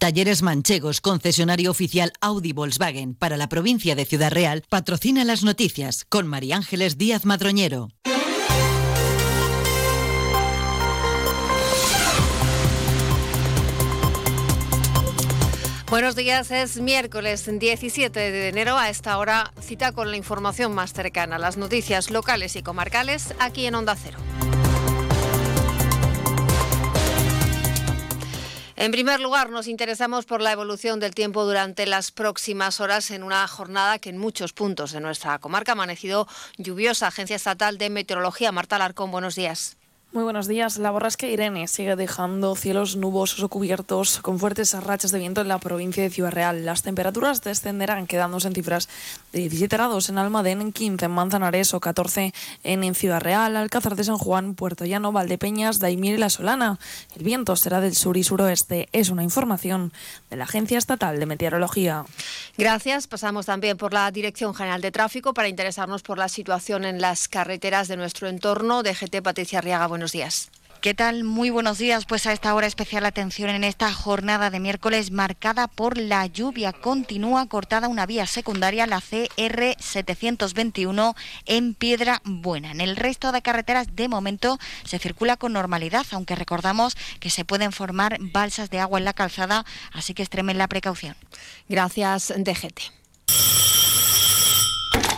Talleres Manchegos, concesionario oficial Audi Volkswagen para la provincia de Ciudad Real, patrocina las noticias con María Ángeles Díaz Madroñero. Buenos días, es miércoles 17 de enero. A esta hora cita con la información más cercana, las noticias locales y comarcales aquí en Onda Cero. En primer lugar, nos interesamos por la evolución del tiempo durante las próximas horas en una jornada que en muchos puntos de nuestra comarca ha amanecido lluviosa. Agencia Estatal de Meteorología, Marta Larcón, buenos días. Muy buenos días. La borrasca Irene sigue dejando cielos nubosos o cubiertos con fuertes rachas de viento en la provincia de Ciudad Real. Las temperaturas descenderán quedándose en cifras de 17 grados en Almadén, 15 en Manzanares o 14 en Ciudad Real, Alcázar de San Juan, Puerto Llano, Valdepeñas, Daimir y La Solana. El viento será del sur y suroeste. Es una información de la Agencia Estatal de Meteorología. Gracias. Pasamos también por la Dirección General de Tráfico para interesarnos por la situación en las carreteras de nuestro entorno. DGT Patricia Arriaga, buenos días. ¿Qué tal? Muy buenos días. Pues a esta hora especial atención en esta jornada de miércoles marcada por la lluvia. Continúa cortada una vía secundaria, la CR 721 en Piedra Buena. En el resto de carreteras de momento se circula con normalidad, aunque recordamos que se pueden formar balsas de agua en la calzada, así que extremen la precaución. Gracias, DGT.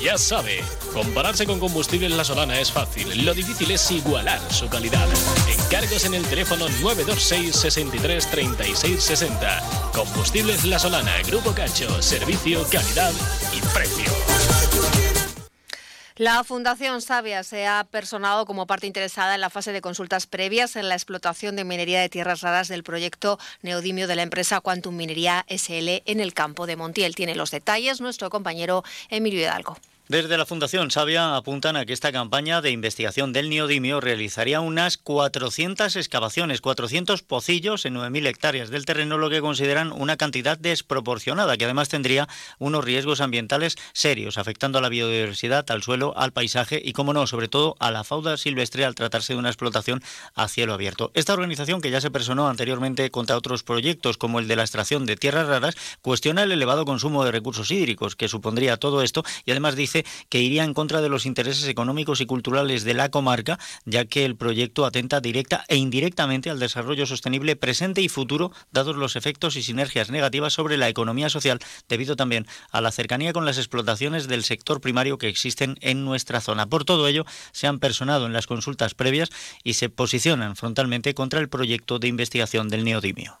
Ya sabe, compararse con combustibles La Solana es fácil. Lo difícil es igualar su calidad. Encargos en el teléfono 926 63 36 60. Combustibles La Solana, Grupo Cacho, servicio, calidad y precio. La Fundación Sabia se ha personado como parte interesada en la fase de consultas previas en la explotación de minería de tierras raras del proyecto Neodimio de la empresa Quantum Minería SL en el campo de Montiel. Tiene los detalles nuestro compañero Emilio Hidalgo. Desde la Fundación Sabia apuntan a que esta campaña de investigación del neodimio realizaría unas 400 excavaciones, 400 pocillos en 9.000 hectáreas del terreno, lo que consideran una cantidad desproporcionada, que además tendría unos riesgos ambientales serios, afectando a la biodiversidad, al suelo, al paisaje y, como no, sobre todo a la fauna silvestre al tratarse de una explotación a cielo abierto. Esta organización, que ya se personó anteriormente contra otros proyectos, como el de la extracción de tierras raras, cuestiona el elevado consumo de recursos hídricos que supondría todo esto y además dice que iría en contra de los intereses económicos y culturales de la comarca, ya que el proyecto atenta directa e indirectamente al desarrollo sostenible presente y futuro, dados los efectos y sinergias negativas sobre la economía social, debido también a la cercanía con las explotaciones del sector primario que existen en nuestra zona. Por todo ello, se han personado en las consultas previas y se posicionan frontalmente contra el proyecto de investigación del neodimio.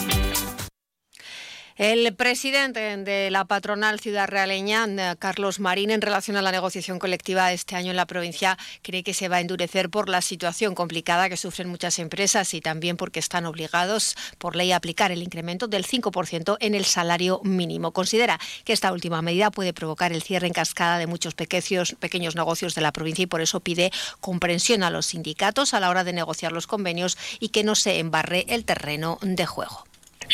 El presidente de la patronal ciudad realeña, Carlos Marín, en relación a la negociación colectiva este año en la provincia, cree que se va a endurecer por la situación complicada que sufren muchas empresas y también porque están obligados por ley a aplicar el incremento del 5% en el salario mínimo. Considera que esta última medida puede provocar el cierre en cascada de muchos pequeños, pequeños negocios de la provincia y por eso pide comprensión a los sindicatos a la hora de negociar los convenios y que no se embarre el terreno de juego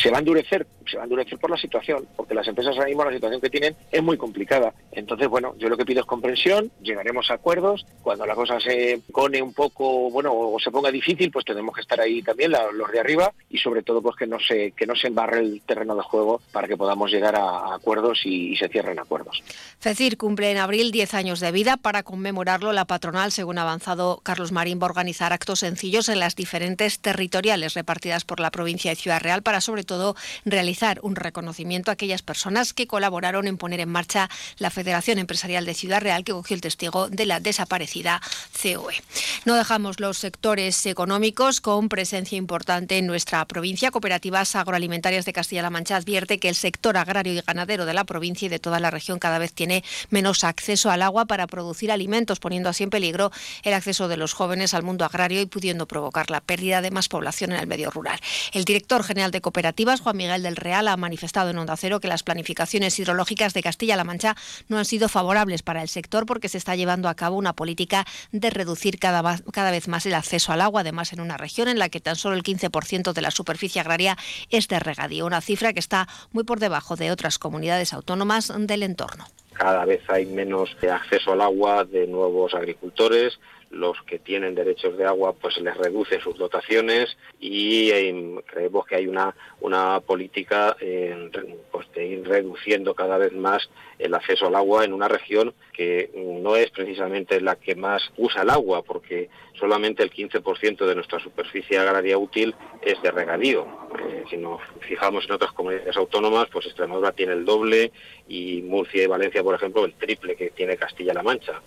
se va a endurecer, se va a endurecer por la situación, porque las empresas ahora mismo la situación que tienen es muy complicada. Entonces, bueno, yo lo que pido es comprensión, llegaremos a acuerdos, cuando la cosa se pone un poco, bueno, o se ponga difícil, pues tenemos que estar ahí también los de arriba y sobre todo pues que no se que no se embarre el terreno de juego para que podamos llegar a, acuerdos y, se cierren acuerdos. FECIR cumple en abril 10 años de vida para conmemorarlo la patronal, según ha avanzado Carlos Marín, va a organizar actos sencillos en las diferentes territoriales repartidas por la provincia de Ciudad Real para sobre todo realizar un reconocimiento a aquellas personas que colaboraron en poner en marcha la Federación Empresarial de Ciudad Real que cogió el testigo de la desaparecida COE. No dejamos los sectores económicos con presencia importante en nuestra provincia. Cooperativas agroalimentarias de Castilla-La Mancha advierte que el sector agrario y ganadero de la provincia y de toda la región cada vez tiene menos acceso al agua para producir alimentos, poniendo así en peligro el acceso de los jóvenes al mundo agrario y pudiendo provocar la pérdida de más población en el medio rural. El director general de cooperativas, Juan Miguel del Real, ha manifestado en Onda Cero que las planificaciones hidrológicas de Castilla-La Mancha no han sido favorables para el sector porque se está llevando a cabo una política de reducir cada, cada vez más el acceso al agua, además en una región en la que tan solo el 15% de la superficie agraria es de regadío, una cifra que está muy por debajo de otras comunidades autónomas del entorno. Cada vez hay menos acceso al agua de nuevos agricultores, los que tienen derechos de agua pues les reduce sus dotaciones y em, creemos que hay una, una política pues, de ir reduciendo cada vez más el acceso al agua en una región que no es precisamente la que más usa el agua porque solamente el 15% de nuestra superficie agraria útil es de regadío. Eh, si nos fijamos en otras comunidades autónomas, pues Extremadura tiene el doble y Murcia y Valencia, por ejemplo, el triple que tiene Castilla-La Mancha.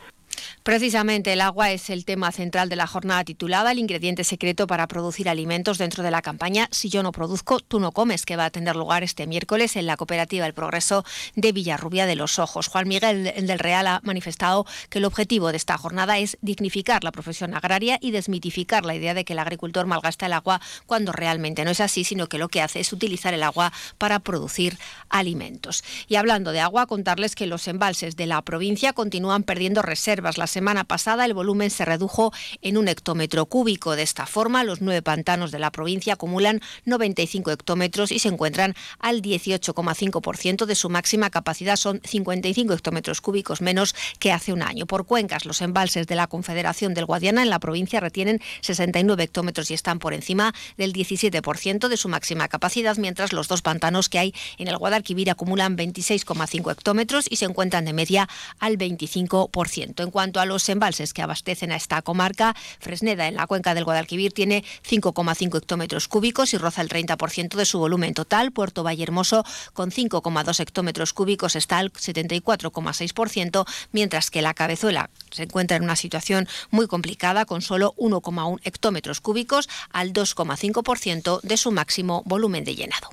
Precisamente el agua es el tema central de la jornada titulada El ingrediente secreto para producir alimentos dentro de la campaña Si yo no produzco, tú no comes, que va a tener lugar este miércoles en la cooperativa El Progreso de Villarrubia de los Ojos. Juan Miguel del Real ha manifestado que el objetivo de esta jornada es dignificar la profesión agraria y desmitificar la idea de que el agricultor malgasta el agua cuando realmente no es así, sino que lo que hace es utilizar el agua para producir alimentos. Y hablando de agua, contarles que los embalses de la provincia continúan perdiendo reservas. Las semana pasada el volumen se redujo en un hectómetro cúbico. De esta forma, los nueve pantanos de la provincia acumulan 95 hectómetros y se encuentran al 18,5% de su máxima capacidad. Son 55 hectómetros cúbicos menos que hace un año. Por cuencas, los embalses de la Confederación del Guadiana en la provincia retienen 69 hectómetros y están por encima del 17% de su máxima capacidad, mientras los dos pantanos que hay en el Guadalquivir acumulan 26,5 hectómetros y se encuentran de media al 25%. En cuanto a los embalses que abastecen a esta comarca, Fresneda en la cuenca del Guadalquivir tiene 5,5 hectómetros cúbicos y roza el 30% de su volumen total. Puerto Vallehermoso con 5,2 hectómetros cúbicos está al 74,6%, mientras que la Cabezuela se encuentra en una situación muy complicada con solo 1,1 hectómetros cúbicos al 2,5% de su máximo volumen de llenado.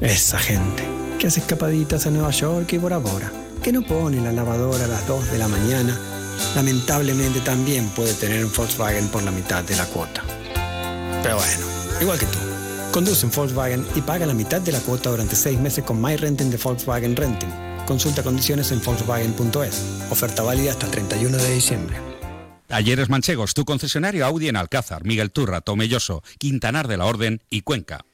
Esa gente que hace escapaditas a Nueva York y Bora Bora, que no pone la lavadora a las 2 de la mañana lamentablemente también puede tener un Volkswagen por la mitad de la cuota. Pero bueno, igual que tú. Conduce un Volkswagen y paga la mitad de la cuota durante seis meses con MyRenting de Volkswagen Renting. Consulta condiciones en Volkswagen.es. Oferta válida hasta el 31 de diciembre. Talleres Manchegos, tu concesionario Audi en Alcázar, Miguel Turra, Tomelloso, Quintanar de la Orden y Cuenca.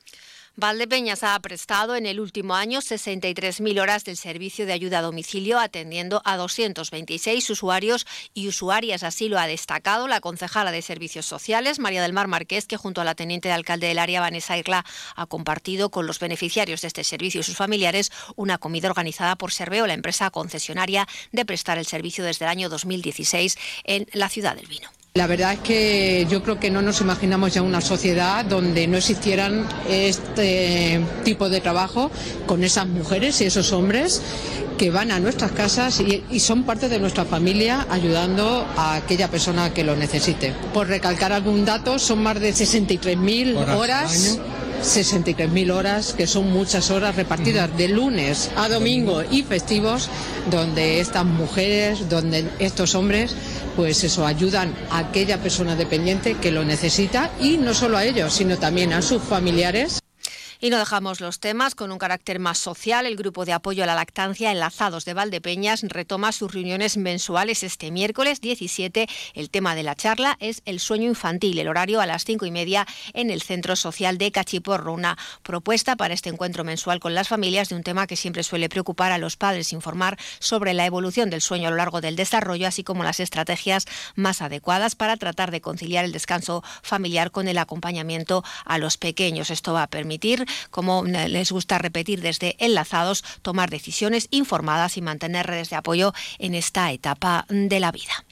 Valdepeñas ha prestado en el último año 63.000 horas del servicio de ayuda a domicilio, atendiendo a 226 usuarios y usuarias. Así lo ha destacado la concejala de Servicios Sociales, María del Mar Marqués, que junto a la teniente de alcalde del área, Vanessa Irla, ha compartido con los beneficiarios de este servicio y sus familiares una comida organizada por Serveo, la empresa concesionaria de prestar el servicio desde el año 2016 en la ciudad del vino. La verdad es que yo creo que no nos imaginamos ya una sociedad donde no existieran este tipo de trabajo con esas mujeres y esos hombres que van a nuestras casas y, son parte de nuestra familia ayudando a aquella persona que lo necesite. Por recalcar algún dato, son más de 63.000 horas. horas 63.000 horas, que son muchas horas repartidas de lunes a domingo y festivos, donde estas mujeres, donde estos hombres pues eso, ayudan a aquella persona dependiente que lo necesita y no solo a ellos, sino también a sus familiares. Y no dejamos los temas con un carácter más social. El grupo de apoyo a la lactancia Enlazados de Valdepeñas retoma sus reuniones mensuales este miércoles 17. El tema de la charla es el sueño infantil, el horario a las cinco y media en el Centro Social de Cachiporro. Una propuesta para este encuentro mensual con las familias de un tema que siempre suele preocupar a los padres, informar sobre la evolución del sueño a lo largo del desarrollo, así como las estrategias más adecuadas para tratar de conciliar el descanso familiar con el acompañamiento a los pequeños. Esto va a permitir como les gusta repetir desde enlazados, tomar decisiones informadas y mantener redes de apoyo en esta etapa de la vida.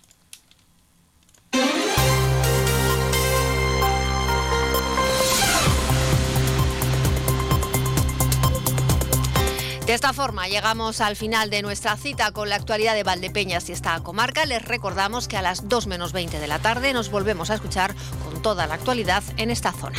De esta forma llegamos al final de nuestra cita con la actualidad de Valdepeñas y esta comarca. Les recordamos que a las 2 menos 20 de la tarde nos volvemos a escuchar con toda la actualidad en esta zona.